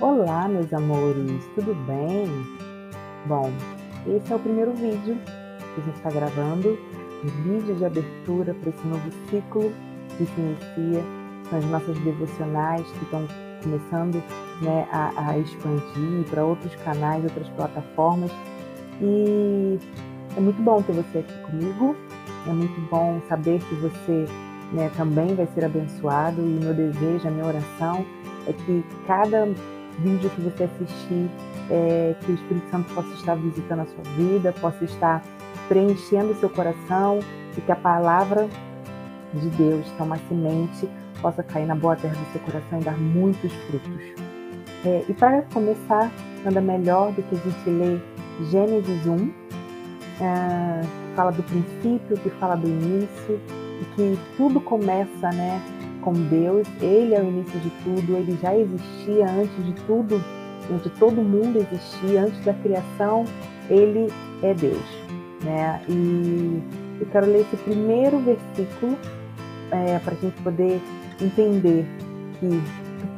Olá, meus amores, tudo bem? Bom, esse é o primeiro vídeo que a gente está gravando, um vídeo de abertura para esse novo ciclo que se inicia com as nossas devocionais que estão começando né, a, a expandir para outros canais, outras plataformas. E é muito bom ter você aqui comigo, é muito bom saber que você né, também vai ser abençoado e meu desejo, a minha oração é que cada vídeo que você assistir, é, que o Espírito Santo possa estar visitando a sua vida, possa estar preenchendo o seu coração e que a palavra de Deus, que é uma semente, possa cair na boa terra do seu coração e dar muitos frutos. É, e para começar, nada melhor do que a gente ler Gênesis 1, é, que fala do princípio, que fala do início, e que tudo começa né, com Deus, Ele é o início de tudo, Ele já existia antes de tudo, de todo mundo existia, antes da criação, Ele é Deus. Né? E eu quero ler esse primeiro versículo é, para a gente poder entender que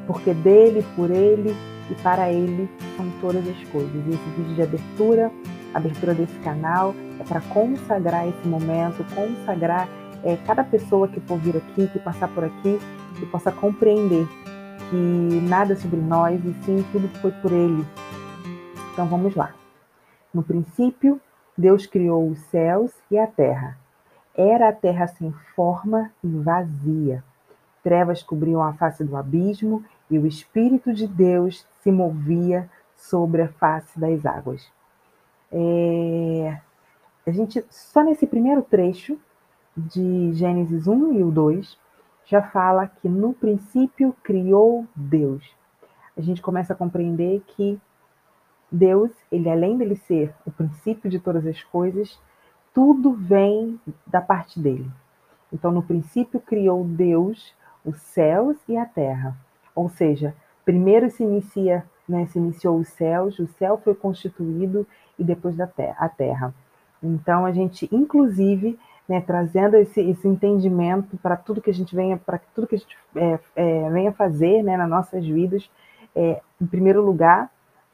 porque dele, por ele e para ele são todas as coisas. E esse vídeo de abertura, abertura desse canal, é para consagrar esse momento, consagrar é, cada pessoa que for vir aqui, que passar por aqui, que possa compreender que nada é sobre nós e sim tudo foi por Ele. Então vamos lá. No princípio, Deus criou os céus e a terra. Era a terra sem forma e vazia. Trevas cobriam a face do abismo e o Espírito de Deus se movia sobre a face das águas. É... A gente, só nesse primeiro trecho, de Gênesis 1 e o 2 já fala que no princípio criou Deus. A gente começa a compreender que Deus, ele além dele ser o princípio de todas as coisas, tudo vem da parte dele. Então, no princípio criou Deus os céus e a terra. Ou seja, primeiro se inicia, né, se iniciou os céus, o céu foi constituído e depois da terra, a terra. Então, a gente, inclusive, né, trazendo esse, esse entendimento para tudo que a gente venha, para tudo que a gente é, é, venha fazer né, nas nossas vidas. É, em primeiro lugar,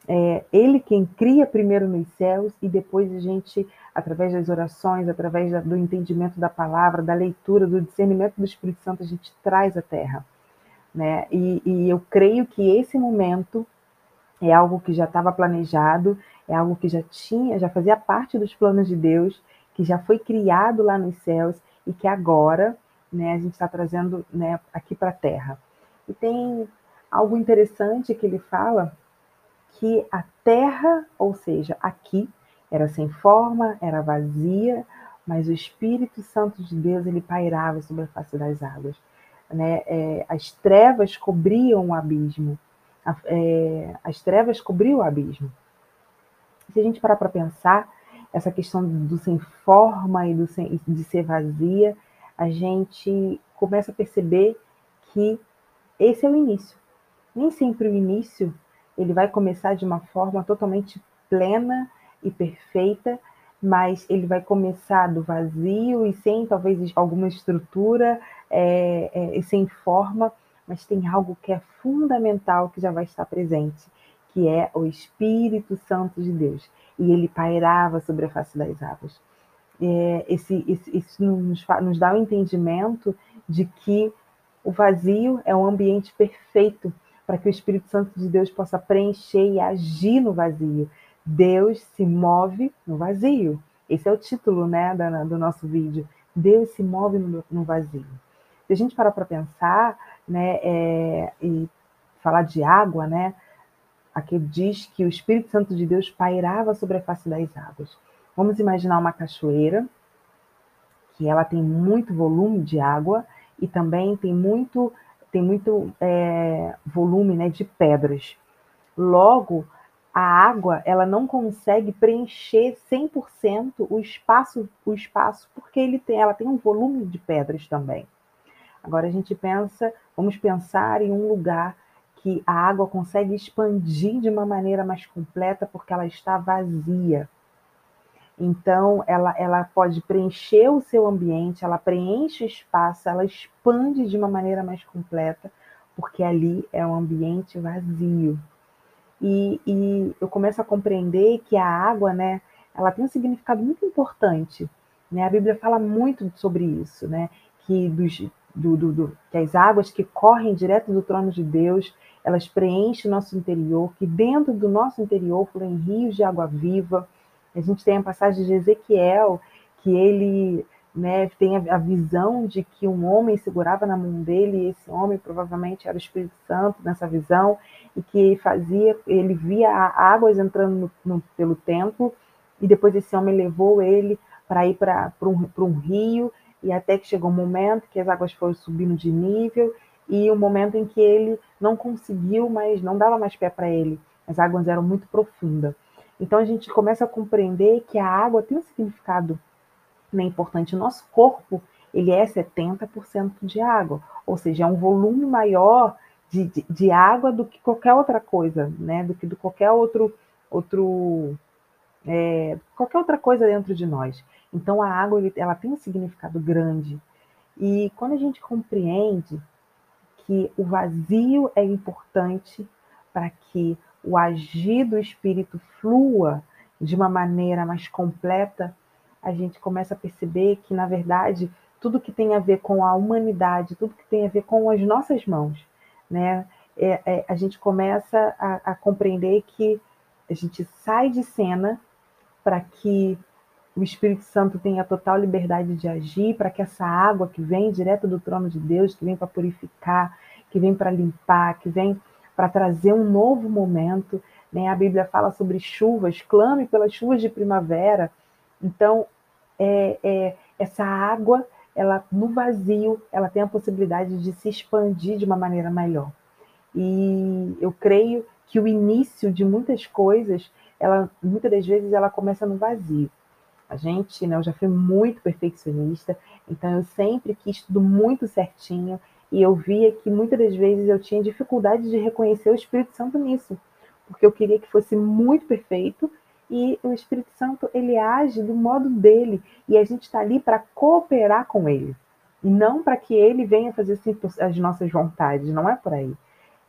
é Ele quem cria primeiro nos céus e depois a gente, através das orações, através da, do entendimento da palavra, da leitura, do discernimento do Espírito Santo, a gente traz a terra. Né? E, e eu creio que esse momento é algo que já estava planejado, é algo que já tinha, já fazia parte dos planos de Deus que já foi criado lá nos céus e que agora né, a gente está trazendo né, aqui para a Terra. E tem algo interessante que ele fala que a Terra, ou seja, aqui, era sem forma, era vazia, mas o Espírito Santo de Deus ele pairava sobre a face das águas. Né? É, as trevas cobriam o abismo. A, é, as trevas cobriam o abismo. Se a gente parar para pensar, essa questão do sem forma e do sem, de ser vazia, a gente começa a perceber que esse é o início. Nem sempre o início ele vai começar de uma forma totalmente plena e perfeita, mas ele vai começar do vazio e sem talvez alguma estrutura é, é, e sem forma, mas tem algo que é fundamental que já vai estar presente, que é o Espírito Santo de Deus e ele pairava sobre a face das águas. É, esse, esse, isso nos, nos dá o um entendimento de que o vazio é um ambiente perfeito para que o Espírito Santo de Deus possa preencher e agir no vazio. Deus se move no vazio. Esse é o título né, do nosso vídeo. Deus se move no, no vazio. Se a gente parar para pensar né, é, e falar de água, né, Aqui diz que o Espírito Santo de Deus pairava sobre a face das águas. Vamos imaginar uma cachoeira que ela tem muito volume de água e também tem muito tem muito é, volume né, de pedras. Logo, a água ela não consegue preencher 100% o espaço, o espaço porque ele tem, ela tem um volume de pedras também. Agora a gente pensa, vamos pensar em um lugar que a água consegue expandir de uma maneira mais completa porque ela está vazia. Então, ela, ela pode preencher o seu ambiente, ela preenche o espaço, ela expande de uma maneira mais completa, porque ali é um ambiente vazio. E, e, eu começo a compreender que a água, né, ela tem um significado muito importante. Né? A Bíblia fala muito sobre isso, né? Que, dos, do, do, do, que as águas que correm direto do trono de Deus, elas preenchem o nosso interior, que dentro do nosso interior fluem rios de água viva. A gente tem a passagem de Ezequiel, que ele né, tem a, visão de que um homem segurava na mão dele, e esse homem provavelmente era o Espírito Santo nessa visão, e que fazia, ele via águas entrando no, no, pelo templo, e depois esse homem levou ele para ir para um, um rio, e até que chegou um momento que as águas foram subindo de nível, e um momento em que ele não conseguiu, mas não dava mais pé para ele, as águas eram muito profundas. Então a gente começa a compreender que a água tem um significado né, importante. O nosso corpo ele é 70% de água, ou seja, é um volume maior de, de, de, água do que qualquer outra coisa, né? Do que do qualquer outro outro é, qualquer outra coisa dentro de nós. Então a água ela tem um significado grande e quando a gente compreende que o vazio é importante para que o agir do espírito flua de uma maneira mais completa, a gente começa a perceber que, na verdade, tudo que tem a ver com a humanidade, tudo que tem a ver com as nossas mãos, né? É, é, a gente começa a, a compreender que a gente sai de cena para que o Espírito Santo tenha total liberdade de agir, para que essa água que vem direto do trono de Deus, que vem para purificar, que vem para limpar, que vem para trazer um novo momento. Né? A Bíblia fala sobre chuvas, clame pelas chuvas de primavera. Então, é, é, essa água, ela no vazio, ela tem a possibilidade de se expandir de uma maneira melhor. E eu creio que o início de muitas coisas, ela muitas das vezes ela começa no vazio. A gente, né, eu já fui muito perfeccionista, então eu sempre quis tudo muito certinho e eu via que muitas das vezes eu tinha dificuldade de reconhecer o Espírito Santo nisso, porque eu queria que fosse muito perfeito e o Espírito Santo ele age do modo dele e a gente está ali para cooperar com ele e não para que ele venha fazer assim, as nossas vontades, não é por aí.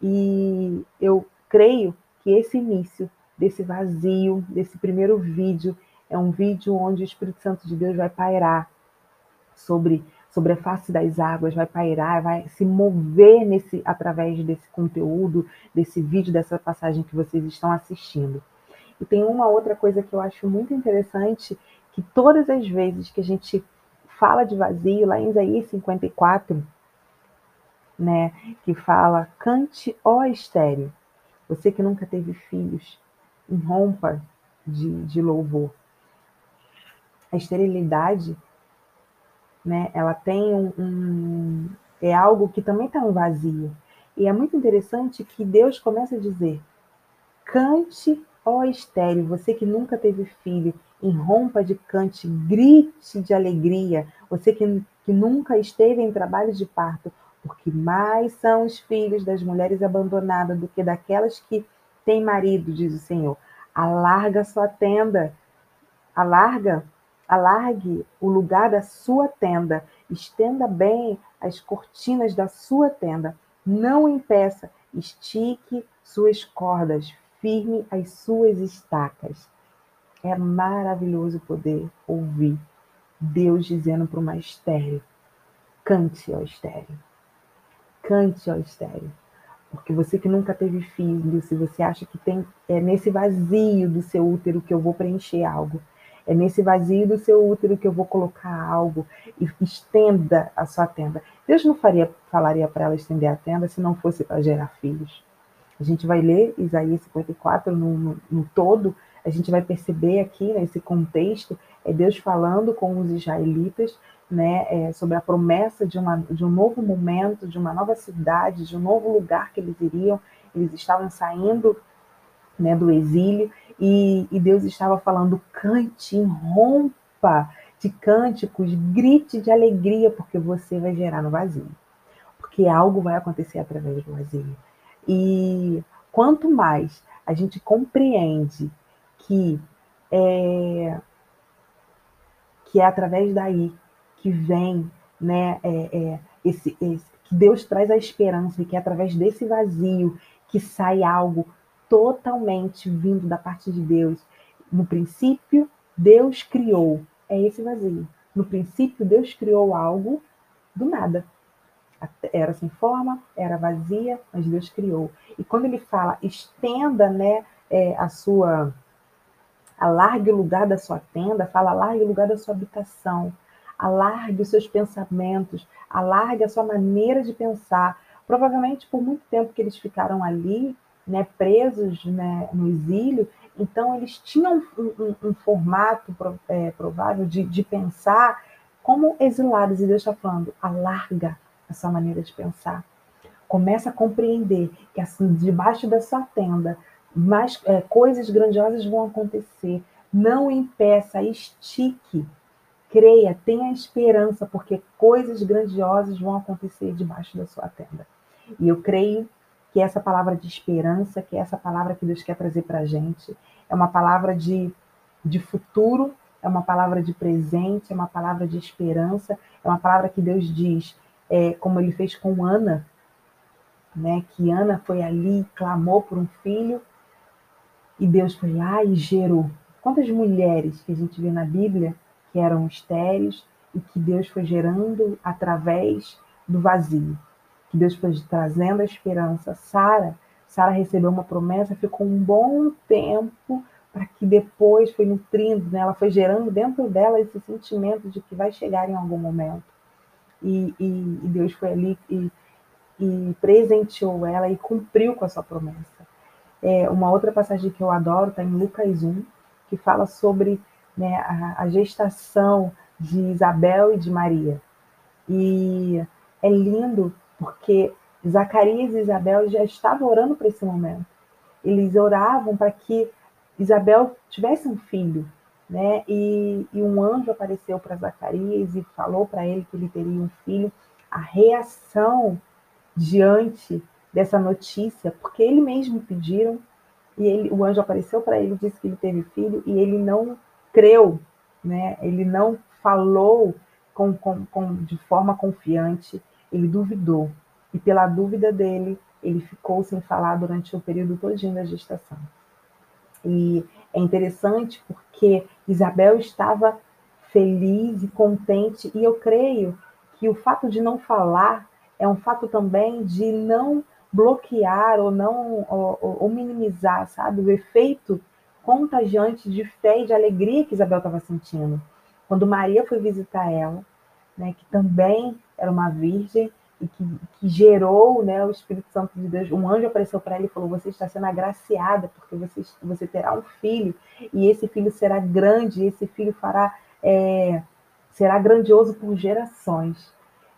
E eu creio que esse início desse vazio, desse primeiro vídeo, é um vídeo onde o Espírito Santo de Deus vai pairar sobre sobre a face das águas, vai pairar, vai se mover nesse através desse conteúdo, desse vídeo, dessa passagem que vocês estão assistindo. E tem uma outra coisa que eu acho muito interessante, que todas as vezes que a gente fala de vazio, lá em Isaías 54, né, que fala, cante, ó estéreo, você que nunca teve filhos, rompa de, de louvor. A esterilidade, né, ela tem um, um é algo que também está no vazio. E é muito interessante que Deus começa a dizer, cante Ó estéreo, você que nunca teve filho, enrompa de cante, grite de alegria, você que, que nunca esteve em trabalho de parto, porque mais são os filhos das mulheres abandonadas do que daquelas que têm marido, diz o Senhor. Alarga sua tenda, alarga, alargue o lugar da sua tenda, estenda bem as cortinas da sua tenda, não impeça, estique suas cordas, firme as suas estacas. É maravilhoso poder ouvir Deus dizendo para uma estéreo: cante, ó estéreo. Cante, ó estéreo. Porque você que nunca teve filho, se você acha que tem é nesse vazio do seu útero que eu vou preencher algo, é nesse vazio do seu útero que eu vou colocar algo e estenda a sua tenda. Deus não faria, falaria para ela estender a tenda se não fosse para gerar filhos. A gente vai ler Isaías 54 no, no, no todo, a gente vai perceber aqui nesse contexto é Deus falando com os israelitas né, é, sobre a promessa de, uma, de um novo momento, de uma nova cidade, de um novo lugar que eles iriam. Eles estavam saindo né, do exílio e, e Deus estava falando: cante, rompa de cânticos, grite de alegria, porque você vai gerar no vazio. Porque algo vai acontecer através do vazio. E quanto mais a gente compreende que é, que é através daí que vem né, é, é, esse, esse, que Deus traz a esperança e que é através desse vazio que sai algo totalmente vindo da parte de Deus. No princípio, Deus criou. É esse vazio. No princípio, Deus criou algo do nada. Era sem forma, era vazia, mas Deus criou. E quando ele fala, estenda né, é, a sua. Alargue o lugar da sua tenda, fala alargue o lugar da sua habitação, alargue os seus pensamentos, alargue a sua maneira de pensar. Provavelmente por muito tempo que eles ficaram ali, né, presos né, no exílio, então eles tinham um, um, um formato é, provável de, de pensar como exilados, e Deus está falando, alarga essa maneira de pensar. Começa a compreender que assim, debaixo da sua tenda, mais é, coisas grandiosas vão acontecer. Não impeça, estique, creia, tenha esperança, porque coisas grandiosas vão acontecer debaixo da sua tenda. E eu creio que essa palavra de esperança, que essa palavra que Deus quer trazer para a gente, é uma palavra de, de futuro, é uma palavra de presente, é uma palavra de esperança, é uma palavra que Deus diz, é, como ele fez com Ana, né, que Ana foi ali, clamou por um filho, e Deus foi lá e gerou. Quantas mulheres que a gente vê na Bíblia que eram estéreis e que Deus foi gerando através do vazio? Que Deus foi trazendo a esperança. Sara, Sara recebeu uma promessa, ficou um bom tempo para que depois foi nutrindo, né? ela foi gerando dentro dela esse sentimento de que vai chegar em algum momento. E, e, e Deus foi ali e, e, presenteou ela e cumpriu com a sua promessa. É, uma outra passagem que eu adoro está em Lucas 1, que fala sobre né, a, a gestação de Isabel e de Maria. E é lindo porque Zacarias e Isabel já estavam orando para esse momento. Eles oravam para que Isabel tivesse um filho, né? E, e um anjo apareceu para Zacarias e falou para ele que ele teria um filho. A reação diante dessa notícia, porque ele mesmo pediram e ele, o anjo apareceu para ele, disse que ele teve filho e ele não creu, né? Ele não falou com, com, com de forma confiante ele duvidou, e pela dúvida dele, ele ficou sem falar durante o período todinho da gestação. E é interessante porque Isabel estava feliz e contente, e eu creio que o fato de não falar é um fato também de não bloquear ou não ou, ou minimizar, sabe, o efeito contagiante de fé e de alegria que Isabel estava sentindo. Quando Maria foi visitar ela, né, que também era uma virgem e que, que gerou né, o Espírito Santo de Deus. Um anjo apareceu para ela e falou: Você está sendo agraciada, porque você, você terá um filho, e esse filho será grande, e esse filho fará, é, será grandioso por gerações.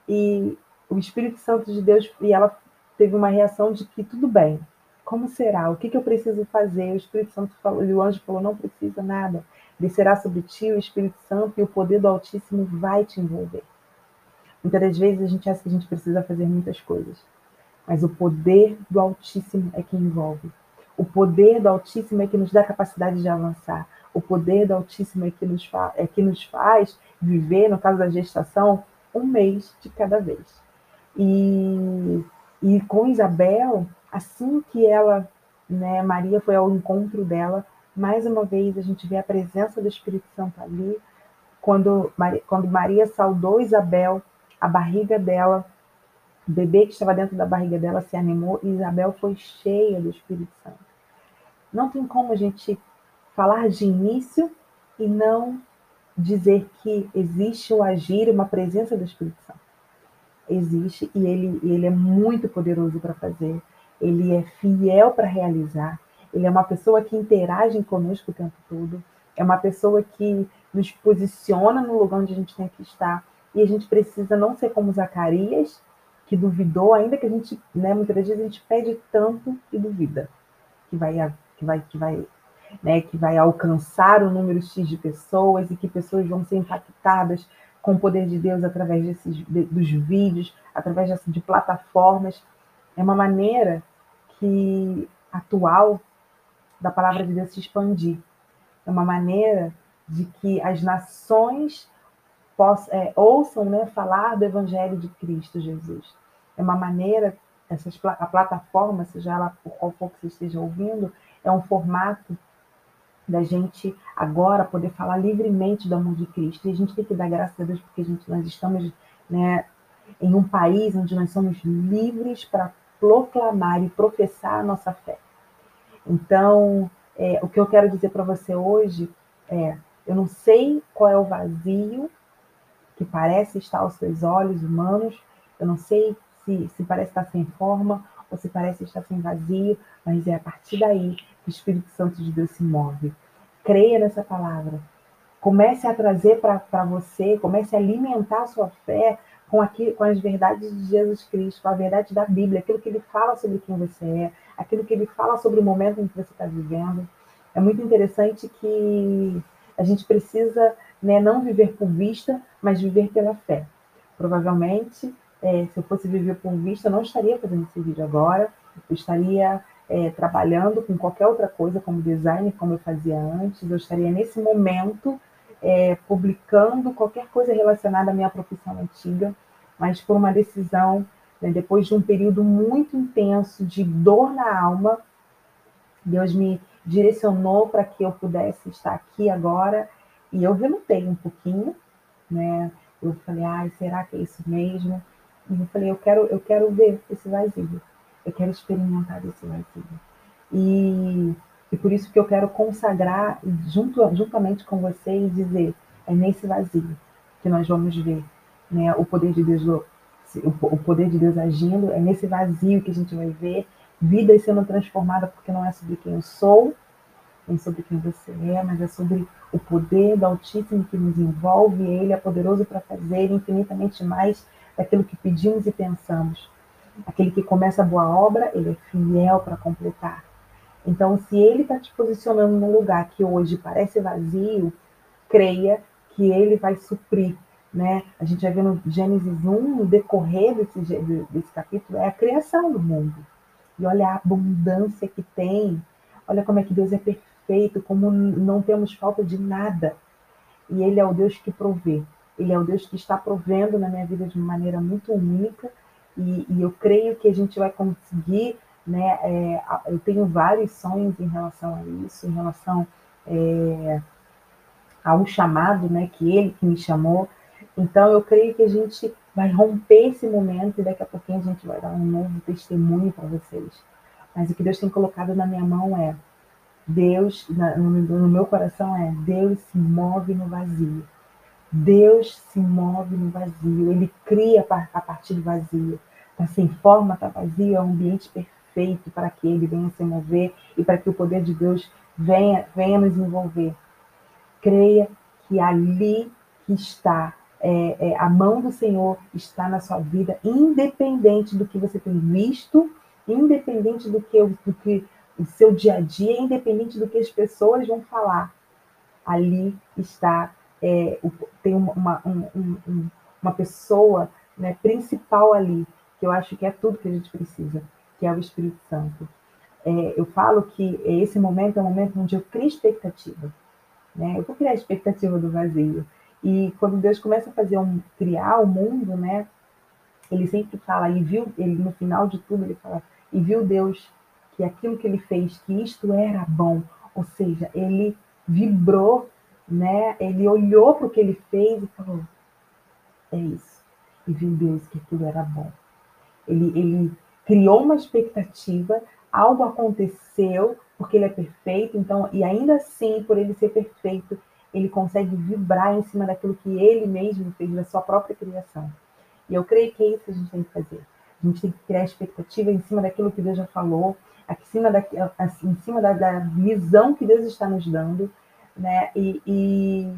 E o Espírito Santo de Deus, e ela teve uma reação de que tudo bem, como será? O que, que eu preciso fazer? O Espírito Santo falou, e o anjo falou: Não precisa nada. Descerá sobre ti o Espírito Santo e o poder do Altíssimo vai te envolver. Muitas das vezes a gente acha que a gente precisa fazer muitas coisas, mas o poder do Altíssimo é que envolve. O poder do Altíssimo é que nos dá capacidade de avançar. O poder do Altíssimo é que nos, é que nos faz viver, no caso da gestação, um mês de cada vez. E, e com Isabel, assim que ela, né, Maria foi ao encontro dela, mais uma vez a gente vê a presença do Espírito Santo ali. Quando, quando Maria saudou Isabel, a barriga dela, o bebê que estava dentro da barriga dela se animou e Isabel foi cheia do Espírito Santo. Não tem como a gente falar de início e não dizer que existe o agir, uma presença do Espírito Santo. Existe e ele, ele é muito poderoso para fazer, ele é fiel para realizar, ele é uma pessoa que interage conosco o tempo todo, é uma pessoa que nos posiciona no lugar onde a gente tem que estar, e a gente precisa não ser como Zacarias, que duvidou, ainda que a gente, né, muitas vezes a gente pede tanto e duvida que vai, que vai, que vai, né, que vai alcançar o número X de pessoas e que pessoas vão ser impactadas com o poder de Deus através desses, de, dos vídeos, através de plataformas. É uma maneira que atual da palavra de Deus se expandir. É uma maneira de que as nações possam, é, ouçam né, falar do Evangelho de Cristo Jesus. É uma maneira essas, a plataforma, seja ela por qual for que você esteja ouvindo, é um formato da gente agora poder falar livremente do amor de Cristo. E a gente tem que dar graças a Deus porque a gente, nós estamos né, em um país onde nós somos livres para proclamar e professar a nossa fé. Então, é, o que eu quero dizer para você hoje é: eu não sei qual é o vazio que parece estar aos seus olhos humanos, eu não sei se, se parece estar sem forma ou se parece estar sem vazio, mas é a partir daí que o Espírito Santo de Deus se move. Creia nessa palavra. Comece a trazer para você, comece a alimentar a sua fé com, aqui, com as verdades de Jesus Cristo, com a verdade da Bíblia, aquilo que ele fala sobre quem você é, aquilo que ele fala sobre o momento em que você está vivendo. É muito interessante que a gente precisa né, não viver por vista, mas viver pela fé. Provavelmente, é, se eu fosse viver por vista, eu não estaria fazendo esse vídeo agora, eu estaria é, trabalhando com qualquer outra coisa, como design, como eu fazia antes, eu estaria nesse momento é, publicando qualquer coisa relacionada à minha profissão antiga, mas por uma decisão, né, depois de um período muito intenso de dor na alma, Deus me direcionou para que eu pudesse estar aqui agora e eu relutei um pouquinho, né? Eu falei, ai, será que é isso mesmo? E eu falei, eu quero, eu quero ver esse vazio, eu quero experimentar esse vazio. E, e por isso que eu quero consagrar junto, juntamente com vocês dizer, é nesse vazio que nós vamos ver né, o poder de Deus, o poder de Deus agindo, é nesse vazio que a gente vai ver vidas sendo transformadas, porque não é sobre quem eu sou, nem sobre quem você é, mas é sobre o poder do Altíssimo que nos envolve, Ele é poderoso para fazer infinitamente mais daquilo que pedimos e pensamos. Aquele que começa a boa obra, Ele é fiel para completar. Então, se Ele está te posicionando num lugar que hoje parece vazio, creia que Ele vai suprir. Né? A gente vai ver no Gênesis 1, no decorrer desse, desse capítulo, é a criação do mundo. E olha a abundância que tem. Olha como é que Deus é perfeito, como não temos falta de nada. E Ele é o Deus que provê. Ele é o Deus que está provendo na minha vida de uma maneira muito única. E, e eu creio que a gente vai conseguir. Né, é, eu tenho vários sonhos em relação a isso, em relação é, ao chamado né, que Ele que me chamou. Então eu creio que a gente vai romper esse momento e daqui a pouquinho a gente vai dar um novo testemunho para vocês. Mas o que Deus tem colocado na minha mão é Deus, no meu coração é Deus se move no vazio. Deus se move no vazio, Ele cria a partir do vazio. Está sem forma, está vazio, é um ambiente perfeito para que Ele venha se mover e para que o poder de Deus venha, venha nos envolver. Creia que ali que está é, é, a mão do Senhor está na sua vida, independente do que você tem visto, independente do que, do que o seu dia a dia, independente do que as pessoas vão falar. Ali está, é, tem uma, um, um, uma pessoa né, principal ali, que eu acho que é tudo que a gente precisa, que é o Espírito Santo. É, eu falo que esse momento é um momento onde eu crio expectativa. Né? Eu vou criar a expectativa do vazio. E quando Deus começa a fazer um criar o mundo, né? Ele sempre fala e viu, ele no final de tudo ele fala e viu Deus que aquilo que ele fez, que isto era bom, ou seja, ele vibrou, né? Ele olhou para o que ele fez e falou: é isso. E viu Deus que aquilo era bom. Ele, ele criou uma expectativa, algo aconteceu porque ele é perfeito, então e ainda assim por ele ser perfeito ele consegue vibrar em cima daquilo que ele mesmo fez da sua própria criação. E eu creio que é isso que a gente tem que fazer. A gente tem que criar expectativa em cima daquilo que Deus já falou, em cima da, em cima da, da visão que Deus está nos dando, né? E, e,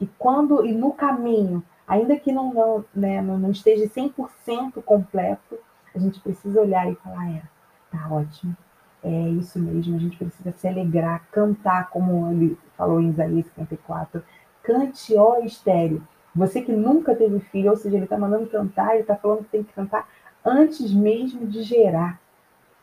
e quando e no caminho, ainda que não, não, né, não, não esteja 100% completo, a gente precisa olhar e falar, é, tá ótimo, é isso mesmo, a gente precisa se alegrar, cantar, como ele falou em Isaías 54. Cante, ó estéreo. Você que nunca teve filho, ou seja, ele está mandando cantar, ele está falando que tem que cantar antes mesmo de gerar.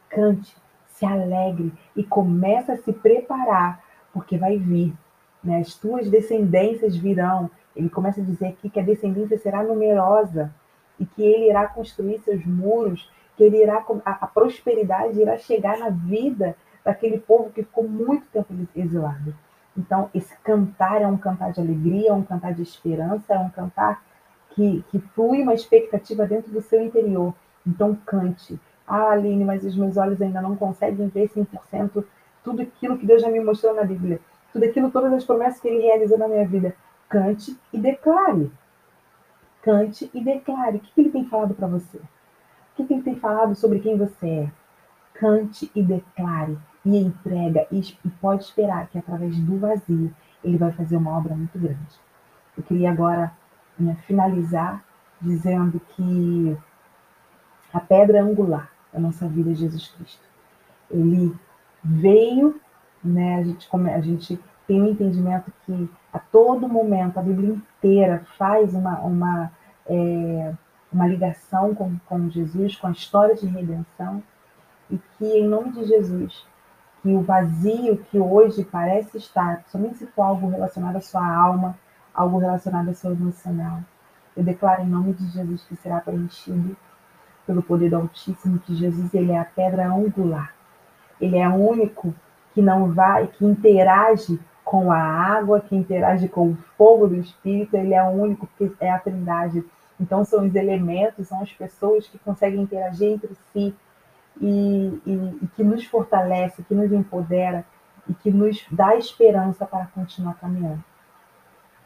Cante, se alegre e comece a se preparar, porque vai vir. Né? As tuas descendências virão. Ele começa a dizer aqui que a descendência será numerosa e que ele irá construir seus muros que ele irá a, a prosperidade irá chegar na vida daquele povo que ficou muito tempo exilado. Então, esse cantar é um cantar de alegria, é um cantar de esperança, é um cantar que, que flui uma expectativa dentro do seu interior. Então, cante. Ah, Aline, mas os meus olhos ainda não conseguem ver 100% tudo aquilo que Deus já me mostrou na Bíblia. Tudo aquilo, todas as promessas que Ele realizou na minha vida. Cante e declare. Cante e declare. O que Ele tem falado para você? O que Ele tem falado sobre quem você é? Cante e declare e entrega e, pode esperar que através do vazio ele vai fazer uma obra muito grande. Eu queria agora né, finalizar dizendo que a pedra angular da nossa vida Jesus Cristo. Ele veio, né, a gente, a gente tem um entendimento que a todo momento a Bíblia inteira faz uma, uma, é, uma ligação com, com Jesus, com a história de redenção, e que em nome de Jesus que o vazio que hoje parece estar, somente se for algo relacionado à sua alma, algo relacionado ao seu emocional, eu declaro em nome de Jesus que será preenchido pelo poder Altíssimo, que Jesus ele é a pedra angular. Ele é o único que não vai, que interage com a água, que interage com o fogo do Espírito, ele é o único que é a Trindade. Então são os elementos, são as pessoas que conseguem interagir entre si, e, e, e que nos fortalece, que nos empodera e que nos dá esperança para continuar caminhando.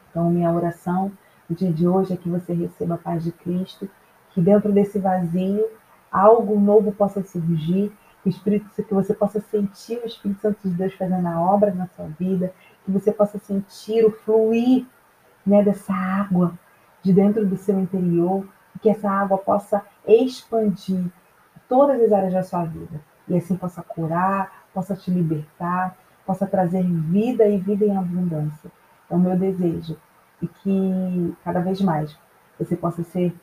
Então, minha oração no dia de hoje é que você receba a paz de Cristo, que dentro desse vazio algo novo possa surgir, que, Espírito, que você possa sentir o Espírito Santo de Deus fazendo a obra na sua vida, que você possa sentir o fluir né, dessa água de dentro do seu interior, que essa água possa expandir todas as áreas da sua vida. E assim possa curar, possa te libertar, possa trazer vida e vida em abundância. É o meu desejo. E que cada vez mais você possa ser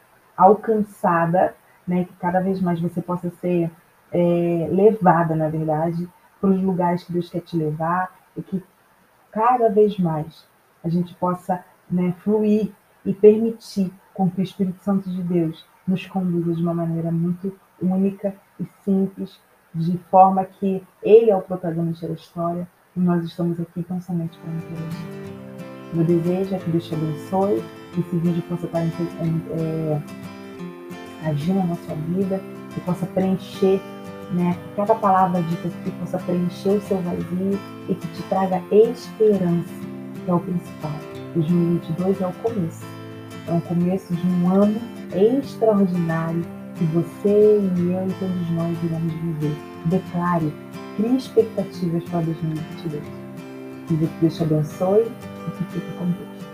alcançada, né? que cada vez mais você possa ser é, levada, na verdade, para os lugares que Deus quer te levar e que cada vez mais a gente possa né, fluir e permitir com que o Espírito Santo de Deus nos conduza de uma maneira muito única e simples, de forma que ele é o protagonista da história e nós estamos aqui tão somente para interagir. Meu desejo é que Deus te abençoe, que esse vídeo possa estar é, agindo na sua vida, que possa preencher, né, que cada palavra dita aqui possa preencher o seu vazio e que te traga esperança, que é o principal. 2022 é o começo, é o começo de um ano extraordinário que você e eu e todos nós iremos viver. Declare, crie expectativas para 2022. Que Deus te abençoe e que fique com Deus.